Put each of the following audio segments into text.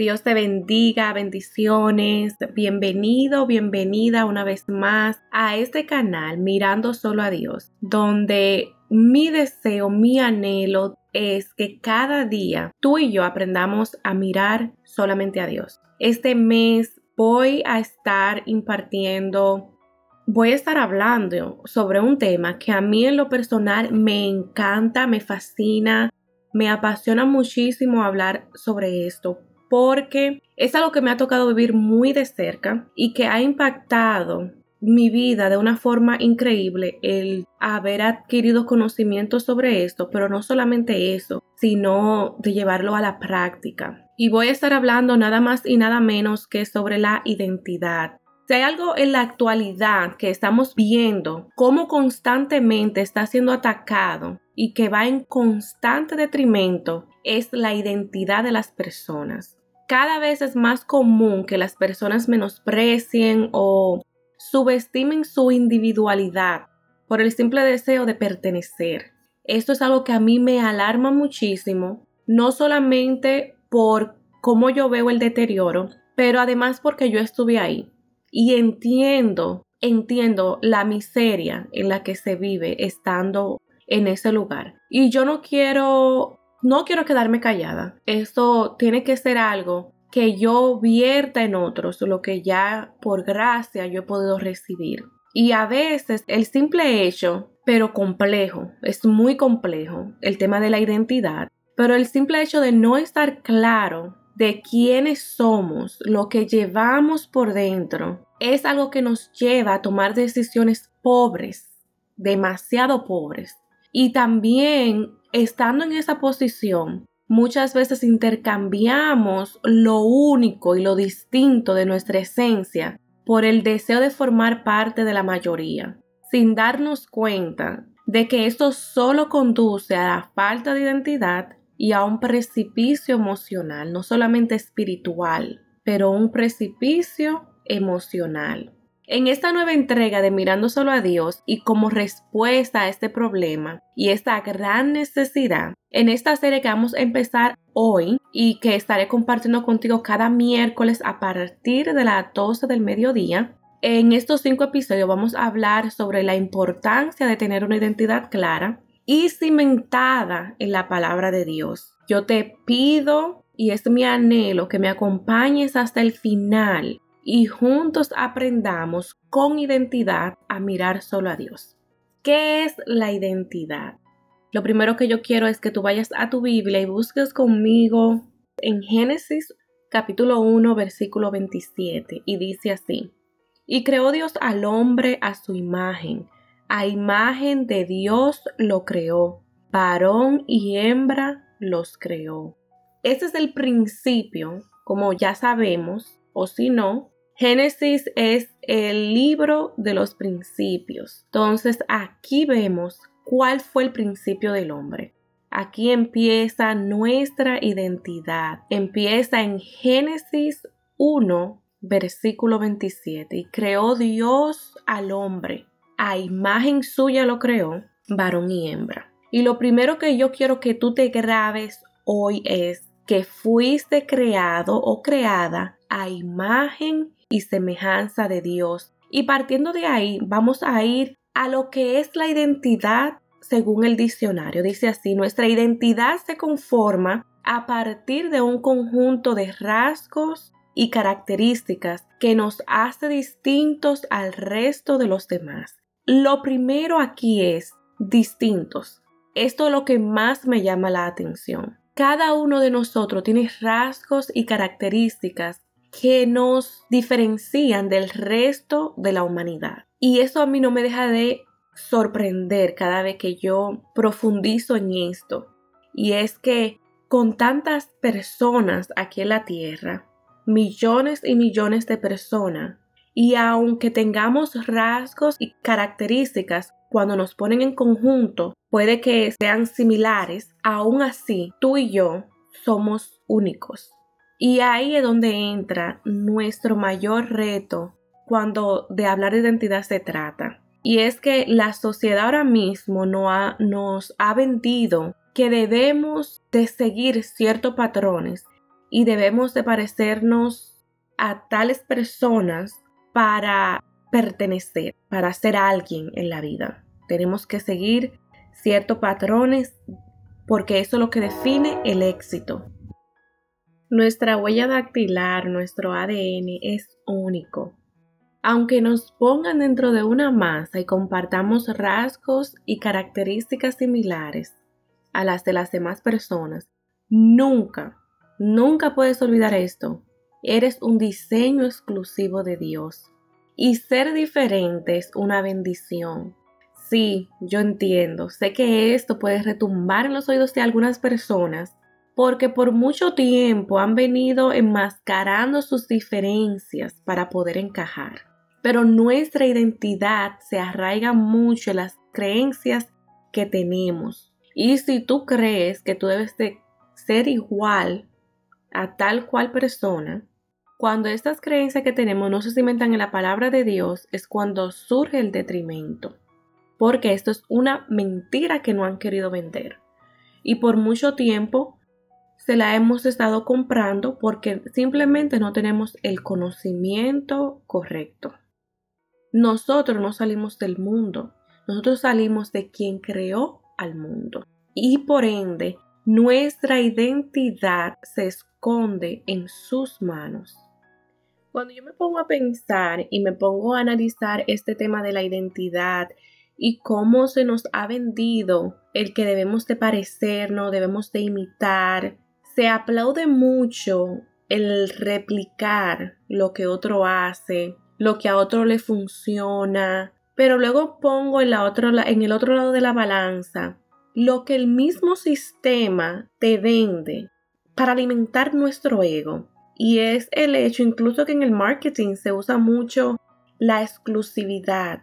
Dios te bendiga, bendiciones. Bienvenido, bienvenida una vez más a este canal Mirando solo a Dios, donde mi deseo, mi anhelo es que cada día tú y yo aprendamos a mirar solamente a Dios. Este mes voy a estar impartiendo, voy a estar hablando sobre un tema que a mí en lo personal me encanta, me fascina, me apasiona muchísimo hablar sobre esto porque es algo que me ha tocado vivir muy de cerca y que ha impactado mi vida de una forma increíble el haber adquirido conocimiento sobre esto, pero no solamente eso, sino de llevarlo a la práctica. Y voy a estar hablando nada más y nada menos que sobre la identidad. Si hay algo en la actualidad que estamos viendo, cómo constantemente está siendo atacado y que va en constante detrimento, es la identidad de las personas cada vez es más común que las personas menosprecien o subestimen su individualidad por el simple deseo de pertenecer. Esto es algo que a mí me alarma muchísimo, no solamente por cómo yo veo el deterioro, pero además porque yo estuve ahí y entiendo, entiendo la miseria en la que se vive estando en ese lugar. Y yo no quiero no quiero quedarme callada. Esto tiene que ser algo que yo vierta en otros, lo que ya por gracia yo he podido recibir. Y a veces el simple hecho, pero complejo, es muy complejo, el tema de la identidad, pero el simple hecho de no estar claro de quiénes somos, lo que llevamos por dentro, es algo que nos lleva a tomar decisiones pobres, demasiado pobres. Y también estando en esa posición, muchas veces intercambiamos lo único y lo distinto de nuestra esencia por el deseo de formar parte de la mayoría, sin darnos cuenta de que esto solo conduce a la falta de identidad y a un precipicio emocional, no solamente espiritual, pero un precipicio emocional. En esta nueva entrega de Mirando solo a Dios y como respuesta a este problema y esta gran necesidad, en esta serie que vamos a empezar hoy y que estaré compartiendo contigo cada miércoles a partir de las 12 del mediodía, en estos cinco episodios vamos a hablar sobre la importancia de tener una identidad clara y cimentada en la palabra de Dios. Yo te pido y es mi anhelo que me acompañes hasta el final y juntos aprendamos con identidad a mirar solo a Dios. ¿Qué es la identidad? Lo primero que yo quiero es que tú vayas a tu Biblia y busques conmigo en Génesis capítulo 1 versículo 27 y dice así, y creó Dios al hombre a su imagen, a imagen de Dios lo creó, varón y hembra los creó. Ese es el principio, como ya sabemos, o si no, Génesis es el libro de los principios. Entonces aquí vemos cuál fue el principio del hombre. Aquí empieza nuestra identidad. Empieza en Génesis 1, versículo 27. Y creó Dios al hombre. A imagen suya lo creó, varón y hembra. Y lo primero que yo quiero que tú te grabes hoy es que fuiste creado o creada a imagen y semejanza de Dios. Y partiendo de ahí, vamos a ir a lo que es la identidad según el diccionario. Dice así, nuestra identidad se conforma a partir de un conjunto de rasgos y características que nos hace distintos al resto de los demás. Lo primero aquí es distintos. Esto es lo que más me llama la atención. Cada uno de nosotros tiene rasgos y características que nos diferencian del resto de la humanidad. Y eso a mí no me deja de sorprender cada vez que yo profundizo en esto. Y es que con tantas personas aquí en la Tierra, millones y millones de personas, y aunque tengamos rasgos y características cuando nos ponen en conjunto, puede que sean similares, aún así tú y yo somos únicos. Y ahí es donde entra nuestro mayor reto cuando de hablar de identidad se trata. Y es que la sociedad ahora mismo nos ha vendido que debemos de seguir ciertos patrones y debemos de parecernos a tales personas para pertenecer, para ser alguien en la vida. Tenemos que seguir ciertos patrones porque eso es lo que define el éxito. Nuestra huella dactilar, nuestro ADN es único. Aunque nos pongan dentro de una masa y compartamos rasgos y características similares a las de las demás personas, nunca, nunca puedes olvidar esto. Eres un diseño exclusivo de Dios. Y ser diferente es una bendición. Sí, yo entiendo. Sé que esto puede retumbar en los oídos de algunas personas porque por mucho tiempo han venido enmascarando sus diferencias para poder encajar pero nuestra identidad se arraiga mucho en las creencias que tenemos. Y si tú crees que tú debes de ser igual a tal cual persona, cuando estas creencias que tenemos no se cimentan en la palabra de Dios, es cuando surge el detrimento. Porque esto es una mentira que no han querido vender. Y por mucho tiempo se la hemos estado comprando porque simplemente no tenemos el conocimiento correcto. Nosotros no salimos del mundo, nosotros salimos de quien creó al mundo. Y por ende, nuestra identidad se esconde en sus manos. Cuando yo me pongo a pensar y me pongo a analizar este tema de la identidad y cómo se nos ha vendido el que debemos de parecernos, debemos de imitar, se aplaude mucho el replicar lo que otro hace, lo que a otro le funciona, pero luego pongo en, la otra, en el otro lado de la balanza lo que el mismo sistema te vende para alimentar nuestro ego. Y es el hecho, incluso que en el marketing se usa mucho la exclusividad,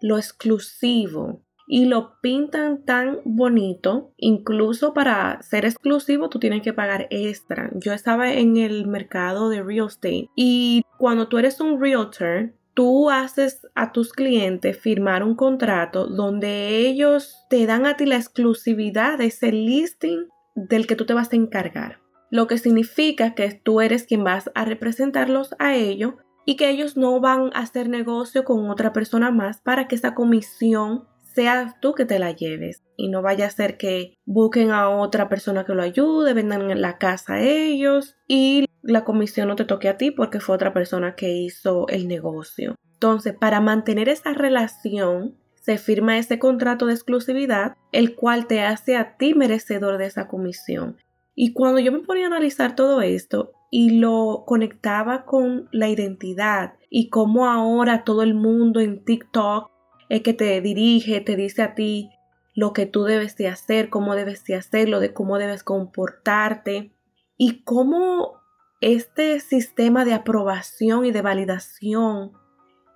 lo exclusivo, y lo pintan tan bonito, incluso para ser exclusivo tú tienes que pagar extra. Yo estaba en el mercado de real estate y cuando tú eres un realtor, tú haces a tus clientes firmar un contrato donde ellos te dan a ti la exclusividad de ese listing del que tú te vas a encargar. Lo que significa que tú eres quien vas a representarlos a ellos y que ellos no van a hacer negocio con otra persona más para que esa comisión seas tú que te la lleves y no vaya a ser que busquen a otra persona que lo ayude, vendan la casa a ellos y la comisión no te toque a ti porque fue otra persona que hizo el negocio. Entonces, para mantener esa relación, se firma ese contrato de exclusividad, el cual te hace a ti merecedor de esa comisión. Y cuando yo me ponía a analizar todo esto y lo conectaba con la identidad y cómo ahora todo el mundo en TikTok es que te dirige, te dice a ti lo que tú debes de hacer, cómo debes de hacerlo, de cómo debes comportarte y cómo este sistema de aprobación y de validación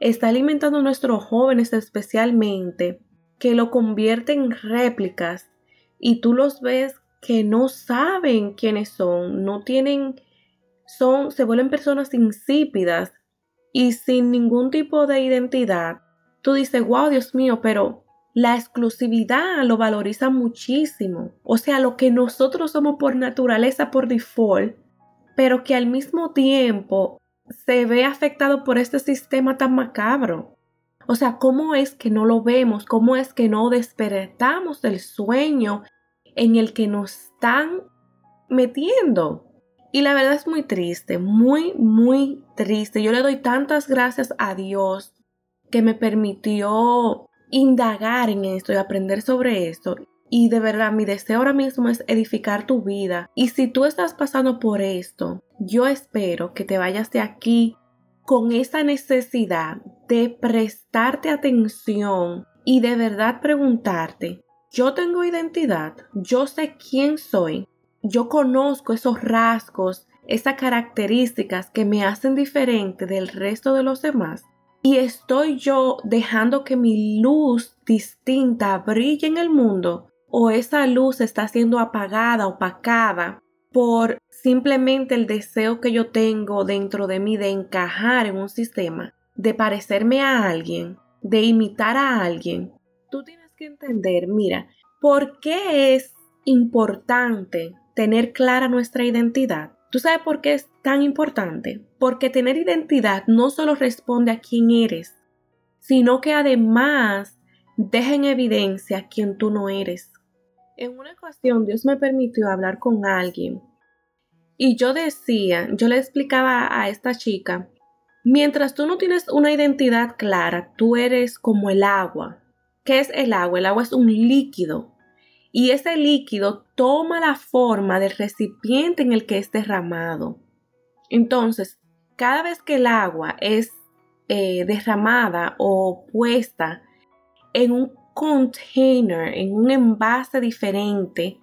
está alimentando a nuestros jóvenes especialmente que lo convierte en réplicas y tú los ves que no saben quiénes son, no tienen, son, se vuelven personas insípidas y sin ningún tipo de identidad tú dices, wow, Dios mío, pero la exclusividad lo valoriza muchísimo. O sea, lo que nosotros somos por naturaleza, por default, pero que al mismo tiempo se ve afectado por este sistema tan macabro. O sea, ¿cómo es que no lo vemos? ¿Cómo es que no despertamos del sueño en el que nos están metiendo? Y la verdad es muy triste, muy, muy triste. Yo le doy tantas gracias a Dios que me permitió indagar en esto y aprender sobre esto. Y de verdad, mi deseo ahora mismo es edificar tu vida. Y si tú estás pasando por esto, yo espero que te vayas de aquí con esa necesidad de prestarte atención y de verdad preguntarte, yo tengo identidad, yo sé quién soy, yo conozco esos rasgos, esas características que me hacen diferente del resto de los demás. Y estoy yo dejando que mi luz distinta brille en el mundo o esa luz está siendo apagada, opacada por simplemente el deseo que yo tengo dentro de mí de encajar en un sistema, de parecerme a alguien, de imitar a alguien. Tú tienes que entender, mira, ¿por qué es importante tener clara nuestra identidad? ¿Tú sabes por qué es tan importante? Porque tener identidad no solo responde a quién eres, sino que además deja en evidencia quién tú no eres. En una ocasión Dios me permitió hablar con alguien y yo decía, yo le explicaba a esta chica, mientras tú no tienes una identidad clara, tú eres como el agua. ¿Qué es el agua? El agua es un líquido y ese líquido toma la forma del recipiente en el que es derramado. Entonces, cada vez que el agua es eh, derramada o puesta en un container, en un envase diferente,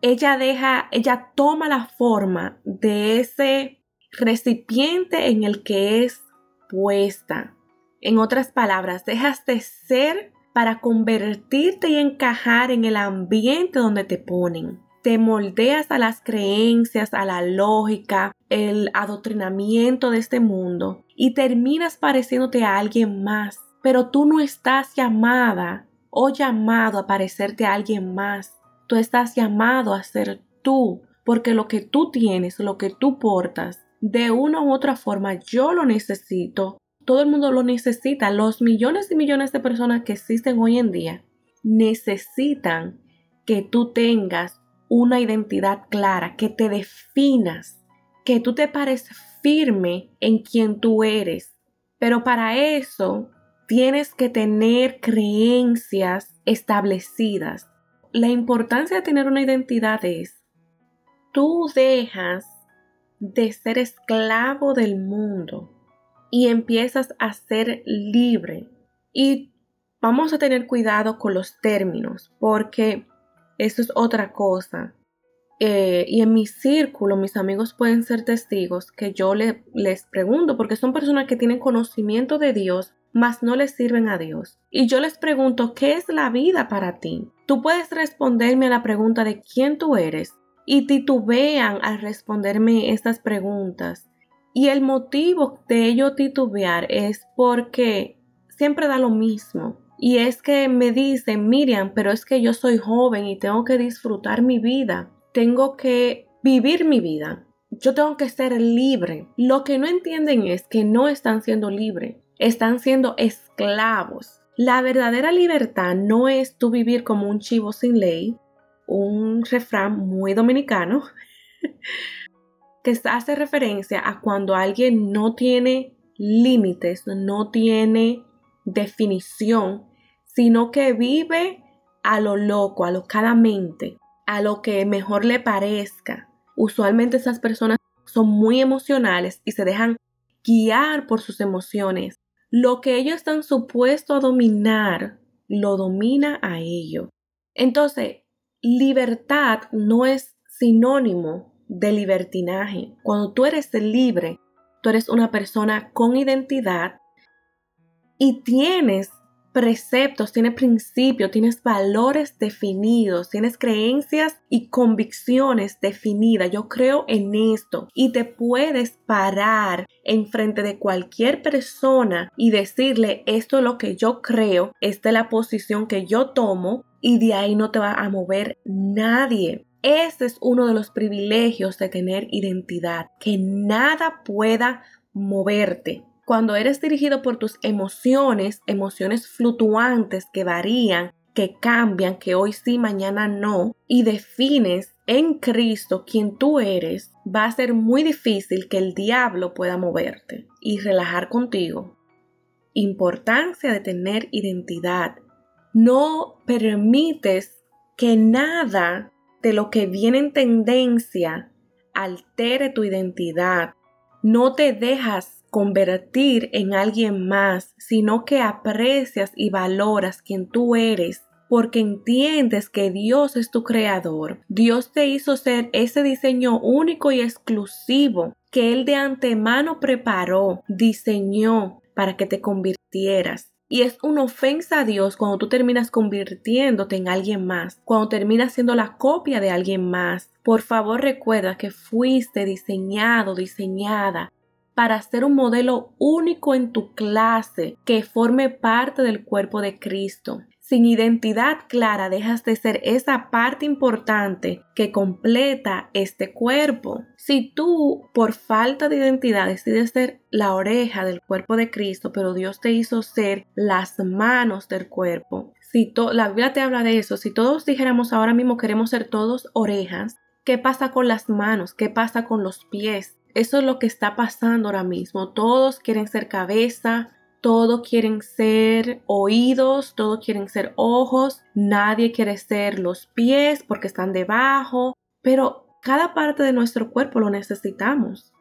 ella deja, ella toma la forma de ese recipiente en el que es puesta. En otras palabras, dejas de ser para convertirte y encajar en el ambiente donde te ponen. Te moldeas a las creencias, a la lógica, el adoctrinamiento de este mundo y terminas pareciéndote a alguien más. Pero tú no estás llamada o llamado a parecerte a alguien más. Tú estás llamado a ser tú, porque lo que tú tienes, lo que tú portas, de una u otra forma yo lo necesito todo el mundo lo necesita. Los millones y millones de personas que existen hoy en día necesitan que tú tengas una identidad clara, que te definas, que tú te pares firme en quien tú eres. Pero para eso tienes que tener creencias establecidas. La importancia de tener una identidad es, tú dejas de ser esclavo del mundo y empiezas a ser libre. Y vamos a tener cuidado con los términos porque eso es otra cosa. Eh, y en mi círculo, mis amigos pueden ser testigos que yo les pregunto, porque son personas que tienen conocimiento de Dios, mas no les sirven a Dios. Y yo les pregunto, ¿qué es la vida para ti? Tú puedes responderme a la pregunta de quién tú eres y titubean al responderme estas preguntas. Y el motivo de ello titubear es porque siempre da lo mismo. Y es que me dicen, Miriam, pero es que yo soy joven y tengo que disfrutar mi vida. Tengo que vivir mi vida. Yo tengo que ser libre. Lo que no entienden es que no están siendo libres. Están siendo esclavos. La verdadera libertad no es tú vivir como un chivo sin ley, un refrán muy dominicano, que hace referencia a cuando alguien no tiene límites, no tiene definición, sino que vive a lo loco, alocadamente, a lo que mejor le parezca. Usualmente esas personas son muy emocionales y se dejan guiar por sus emociones. Lo que ellos están supuestos a dominar, lo domina a ellos. Entonces, libertad no es sinónimo de libertinaje. Cuando tú eres libre, tú eres una persona con identidad y tienes preceptos, tienes principios, tienes valores definidos, tienes creencias y convicciones definidas. Yo creo en esto y te puedes parar en frente de cualquier persona y decirle esto es lo que yo creo, esta es la posición que yo tomo y de ahí no te va a mover nadie. Este es uno de los privilegios de tener identidad, que nada pueda moverte. Cuando eres dirigido por tus emociones, emociones fluctuantes que varían, que cambian, que hoy sí, mañana no, y defines en Cristo quien tú eres, va a ser muy difícil que el diablo pueda moverte y relajar contigo. Importancia de tener identidad. No permites que nada de lo que viene en tendencia altere tu identidad. No te dejas convertir en alguien más, sino que aprecias y valoras quien tú eres porque entiendes que Dios es tu creador. Dios te hizo ser ese diseño único y exclusivo que Él de antemano preparó, diseñó para que te convirtieras. Y es una ofensa a Dios cuando tú terminas convirtiéndote en alguien más, cuando terminas siendo la copia de alguien más. Por favor recuerda que fuiste diseñado, diseñada para ser un modelo único en tu clase que forme parte del cuerpo de Cristo. Sin identidad clara dejas de ser esa parte importante que completa este cuerpo. Si tú por falta de identidad decides ser la oreja del cuerpo de Cristo, pero Dios te hizo ser las manos del cuerpo, si la Biblia te habla de eso, si todos dijéramos ahora mismo queremos ser todos orejas, ¿qué pasa con las manos? ¿Qué pasa con los pies? Eso es lo que está pasando ahora mismo. Todos quieren ser cabeza, todos quieren ser oídos, todos quieren ser ojos, nadie quiere ser los pies porque están debajo, pero cada parte de nuestro cuerpo lo necesitamos.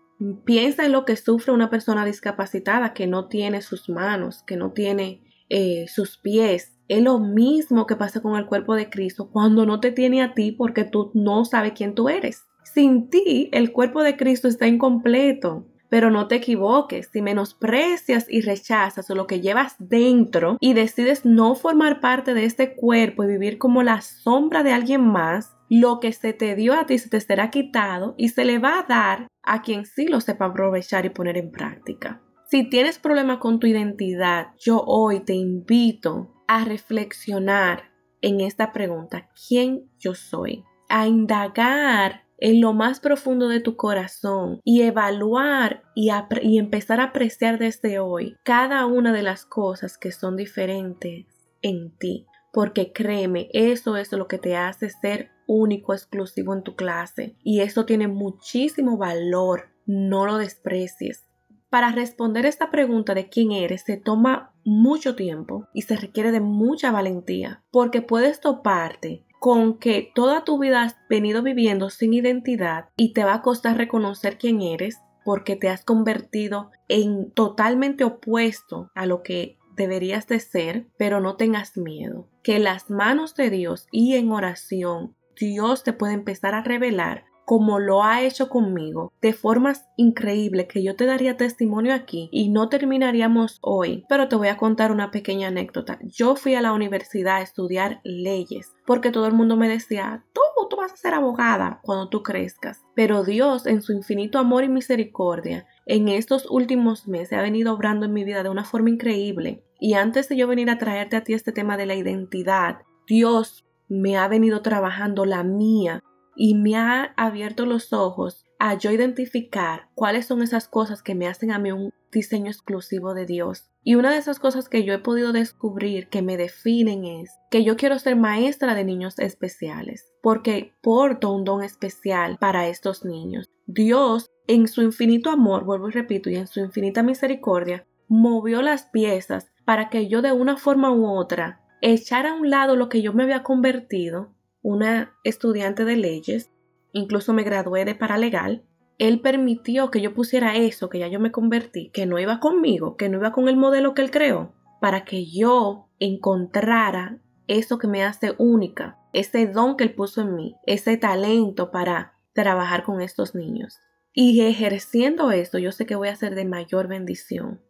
Piensa en lo que sufre una persona discapacitada que no tiene sus manos, que no tiene eh, sus pies. Es lo mismo que pasa con el cuerpo de Cristo cuando no te tiene a ti porque tú no sabes quién tú eres. Sin ti, el cuerpo de Cristo está incompleto. Pero no te equivoques, si menosprecias y rechazas lo que llevas dentro y decides no formar parte de este cuerpo y vivir como la sombra de alguien más, lo que se te dio a ti se te será quitado y se le va a dar a quien sí lo sepa aprovechar y poner en práctica. Si tienes problema con tu identidad, yo hoy te invito a reflexionar en esta pregunta, ¿quién yo soy? A indagar en lo más profundo de tu corazón y evaluar y, empezar a apreciar desde hoy cada una de las cosas que son diferentes en ti. Porque créeme, eso es lo que te hace ser único, exclusivo en tu clase. Y eso tiene muchísimo valor. No lo desprecies. Para responder esta pregunta de quién eres se toma mucho tiempo y se requiere de mucha valentía, porque puedes toparte con que toda tu vida has venido viviendo sin identidad y te va a costar reconocer quién eres porque te has convertido en totalmente opuesto a lo que deberías de ser, pero no tengas miedo, que las manos de Dios y en oración Dios te puede empezar a revelar como lo ha hecho conmigo, de formas increíbles que yo te daría testimonio aquí y no terminaríamos hoy, pero te voy a contar una pequeña anécdota. Yo fui a la universidad a estudiar leyes porque todo el mundo me decía, tú, tú vas a ser abogada cuando tú crezcas. Pero Dios, en su infinito amor y misericordia, en estos últimos meses ha venido obrando en mi vida de una forma increíble. Y antes de yo venir a traerte a ti este tema de la identidad, Dios me ha venido trabajando la mía y me ha abierto los ojos a yo identificar cuáles son esas cosas que me hacen a mí un diseño exclusivo de Dios. Y una de esas cosas que yo he podido descubrir que me definen es que yo quiero ser maestra de niños especiales, porque porto un don especial para estos niños. Dios, en su infinito amor, vuelvo y repito, y en su infinita misericordia, movió las piezas para que yo de una forma u otra echara a un lado lo que yo me había convertido una estudiante de leyes, incluso me gradué de paralegal, él permitió que yo pusiera eso, que ya yo me convertí, que no iba conmigo, que no iba con el modelo que él creó, para que yo encontrara eso que me hace única, ese don que él puso en mí, ese talento para trabajar con estos niños. Y ejerciendo eso, yo sé que voy a ser de mayor bendición.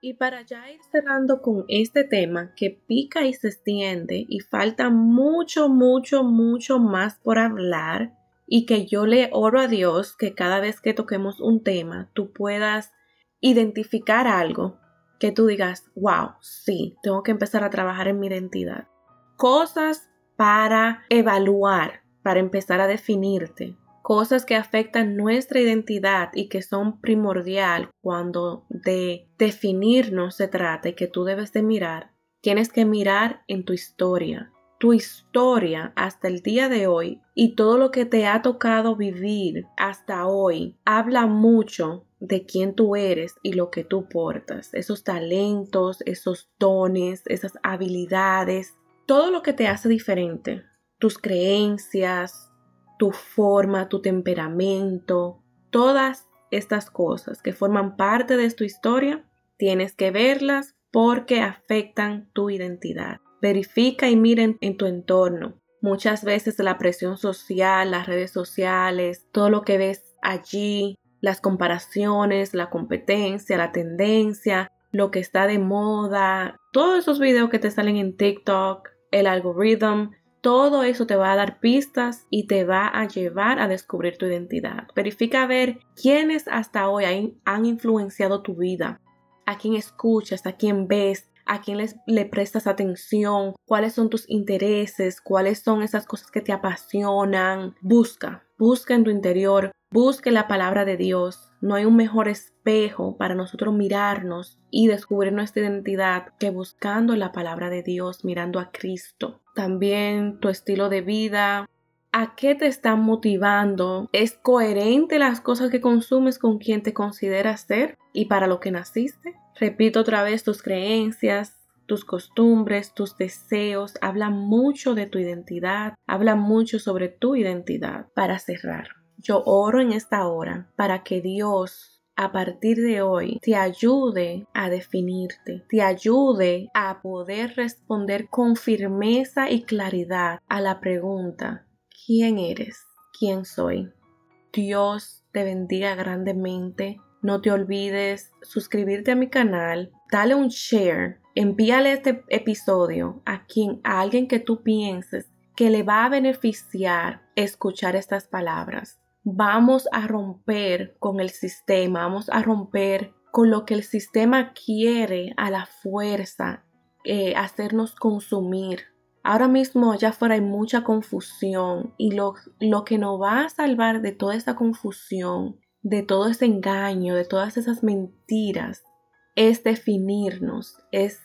Y para ya ir cerrando con este tema que pica y se extiende y falta mucho, mucho, mucho más por hablar y que yo le oro a Dios que cada vez que toquemos un tema tú puedas identificar algo que tú digas, wow, sí, tengo que empezar a trabajar en mi identidad. Cosas para evaluar, para empezar a definirte, cosas que afectan nuestra identidad y que son primordial cuando de definirnos se trata y que tú debes de mirar, tienes que mirar en tu historia. Tu historia hasta el día de hoy y todo lo que te ha tocado vivir hasta hoy habla mucho de quién tú eres y lo que tú portas, esos talentos, esos dones, esas habilidades, todo lo que te hace diferente, tus creencias, tu forma, tu temperamento, todas estas cosas que forman parte de tu historia, tienes que verlas porque afectan tu identidad. Verifica y miren en tu entorno. Muchas veces la presión social, las redes sociales, todo lo que ves allí, las comparaciones, la competencia, la tendencia, lo que está de moda, todos esos videos que te salen en TikTok, el algoritmo, todo eso te va a dar pistas y te va a llevar a descubrir tu identidad. Verifica a ver quiénes hasta hoy han influenciado tu vida, a quién escuchas, a quién ves, a quién les, le prestas atención, cuáles son tus intereses, cuáles son esas cosas que te apasionan. Busca, busca en tu interior, busque la palabra de Dios. No hay un mejor espejo para nosotros mirarnos y descubrir nuestra identidad que buscando la palabra de Dios, mirando a Cristo. También tu estilo de vida, ¿A qué te están motivando? ¿Es coherente las cosas que consumes con quien te consideras ser y para lo que naciste? Repito otra vez tus creencias, tus costumbres, tus deseos, hablan mucho de tu identidad, hablan mucho sobre tu identidad. Para cerrar, yo oro en esta hora para que Dios a partir de hoy te ayude a definirte, te ayude a poder responder con firmeza y claridad a la pregunta quién eres, quién soy. Dios te bendiga grandemente. No te olvides suscribirte a mi canal, dale un share, envíale este episodio a quien a alguien que tú pienses que le va a beneficiar escuchar estas palabras. Vamos a romper con el sistema, vamos a romper con lo que el sistema quiere a la fuerza, eh, hacernos consumir Ahora mismo allá afuera hay mucha confusión y lo, lo que nos va a salvar de toda esa confusión, de todo ese engaño, de todas esas mentiras, es definirnos, es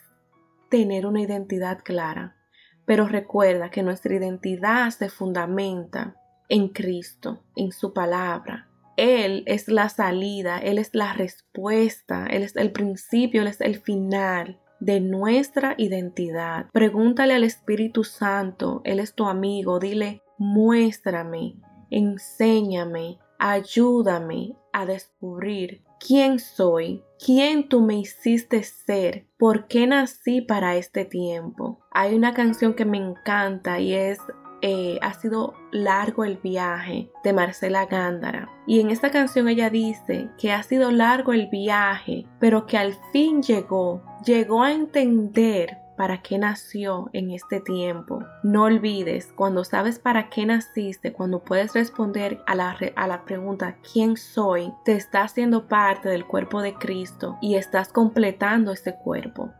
tener una identidad clara. Pero recuerda que nuestra identidad se fundamenta en Cristo, en su palabra. Él es la salida, Él es la respuesta, Él es el principio, Él es el final de nuestra identidad. Pregúntale al Espíritu Santo, Él es tu amigo, dile, muéstrame, enséñame, ayúdame a descubrir quién soy, quién tú me hiciste ser, por qué nací para este tiempo. Hay una canción que me encanta y es eh, ha sido largo el viaje de Marcela Gándara. Y en esta canción ella dice que ha sido largo el viaje, pero que al fin llegó, llegó a entender para qué nació en este tiempo. No olvides, cuando sabes para qué naciste, cuando puedes responder a la, a la pregunta ¿quién soy? Te estás haciendo parte del cuerpo de Cristo y estás completando este cuerpo.